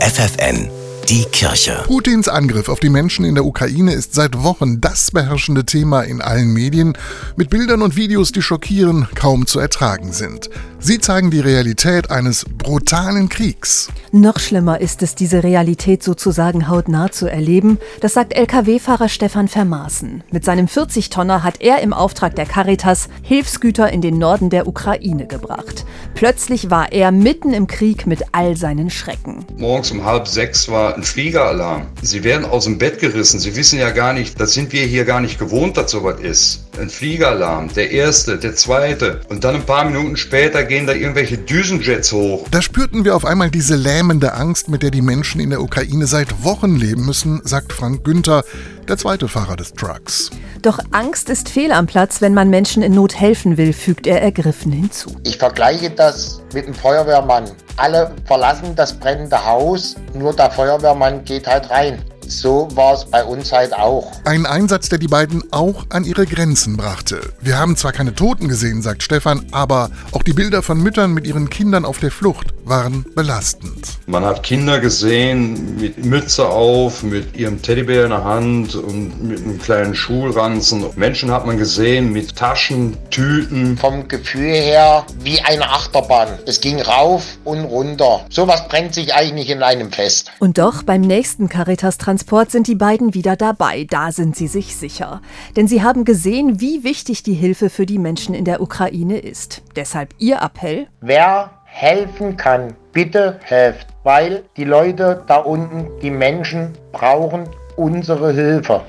FFN die Kirche. Putins Angriff auf die Menschen in der Ukraine ist seit Wochen das beherrschende Thema in allen Medien, mit Bildern und Videos, die schockieren, kaum zu ertragen sind. Sie zeigen die Realität eines brutalen Kriegs. Noch schlimmer ist es, diese Realität sozusagen hautnah zu erleben. Das sagt Lkw-Fahrer Stefan Vermaßen. Mit seinem 40-Tonner hat er im Auftrag der Caritas Hilfsgüter in den Norden der Ukraine gebracht. Plötzlich war er mitten im Krieg mit all seinen Schrecken. Morgens um halb sechs war ein Fliegeralarm. Sie werden aus dem Bett gerissen. Sie wissen ja gar nicht, das sind wir hier gar nicht gewohnt, dass sowas ist. Ein Fliegeralarm, der erste, der zweite. Und dann ein paar Minuten später gehen da irgendwelche Düsenjets hoch. Da spürten wir auf einmal diese lähmende Angst, mit der die Menschen in der Ukraine seit Wochen leben müssen, sagt Frank Günther, der zweite Fahrer des Trucks. Doch Angst ist fehl am Platz, wenn man Menschen in Not helfen will, fügt er ergriffen hinzu. Ich vergleiche das mit einem Feuerwehrmann. Alle verlassen das brennende Haus, nur der Feuerwehrmann geht halt rein so war es bei uns halt auch. Ein Einsatz, der die beiden auch an ihre Grenzen brachte. Wir haben zwar keine Toten gesehen, sagt Stefan, aber auch die Bilder von Müttern mit ihren Kindern auf der Flucht waren belastend. Man hat Kinder gesehen mit Mütze auf, mit ihrem Teddybär in der Hand und mit einem kleinen Schulranzen. Menschen hat man gesehen mit Taschen, Tüten. Vom Gefühl her wie eine Achterbahn. Es ging rauf und runter. Sowas brennt sich eigentlich in einem fest. Und doch beim nächsten Caritas-Transport Transport sind die beiden wieder dabei, da sind sie sich sicher. Denn sie haben gesehen, wie wichtig die Hilfe für die Menschen in der Ukraine ist. Deshalb ihr Appell. Wer helfen kann, bitte helft, weil die Leute da unten, die Menschen brauchen unsere Hilfe.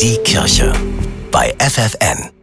Die Kirche bei FFN.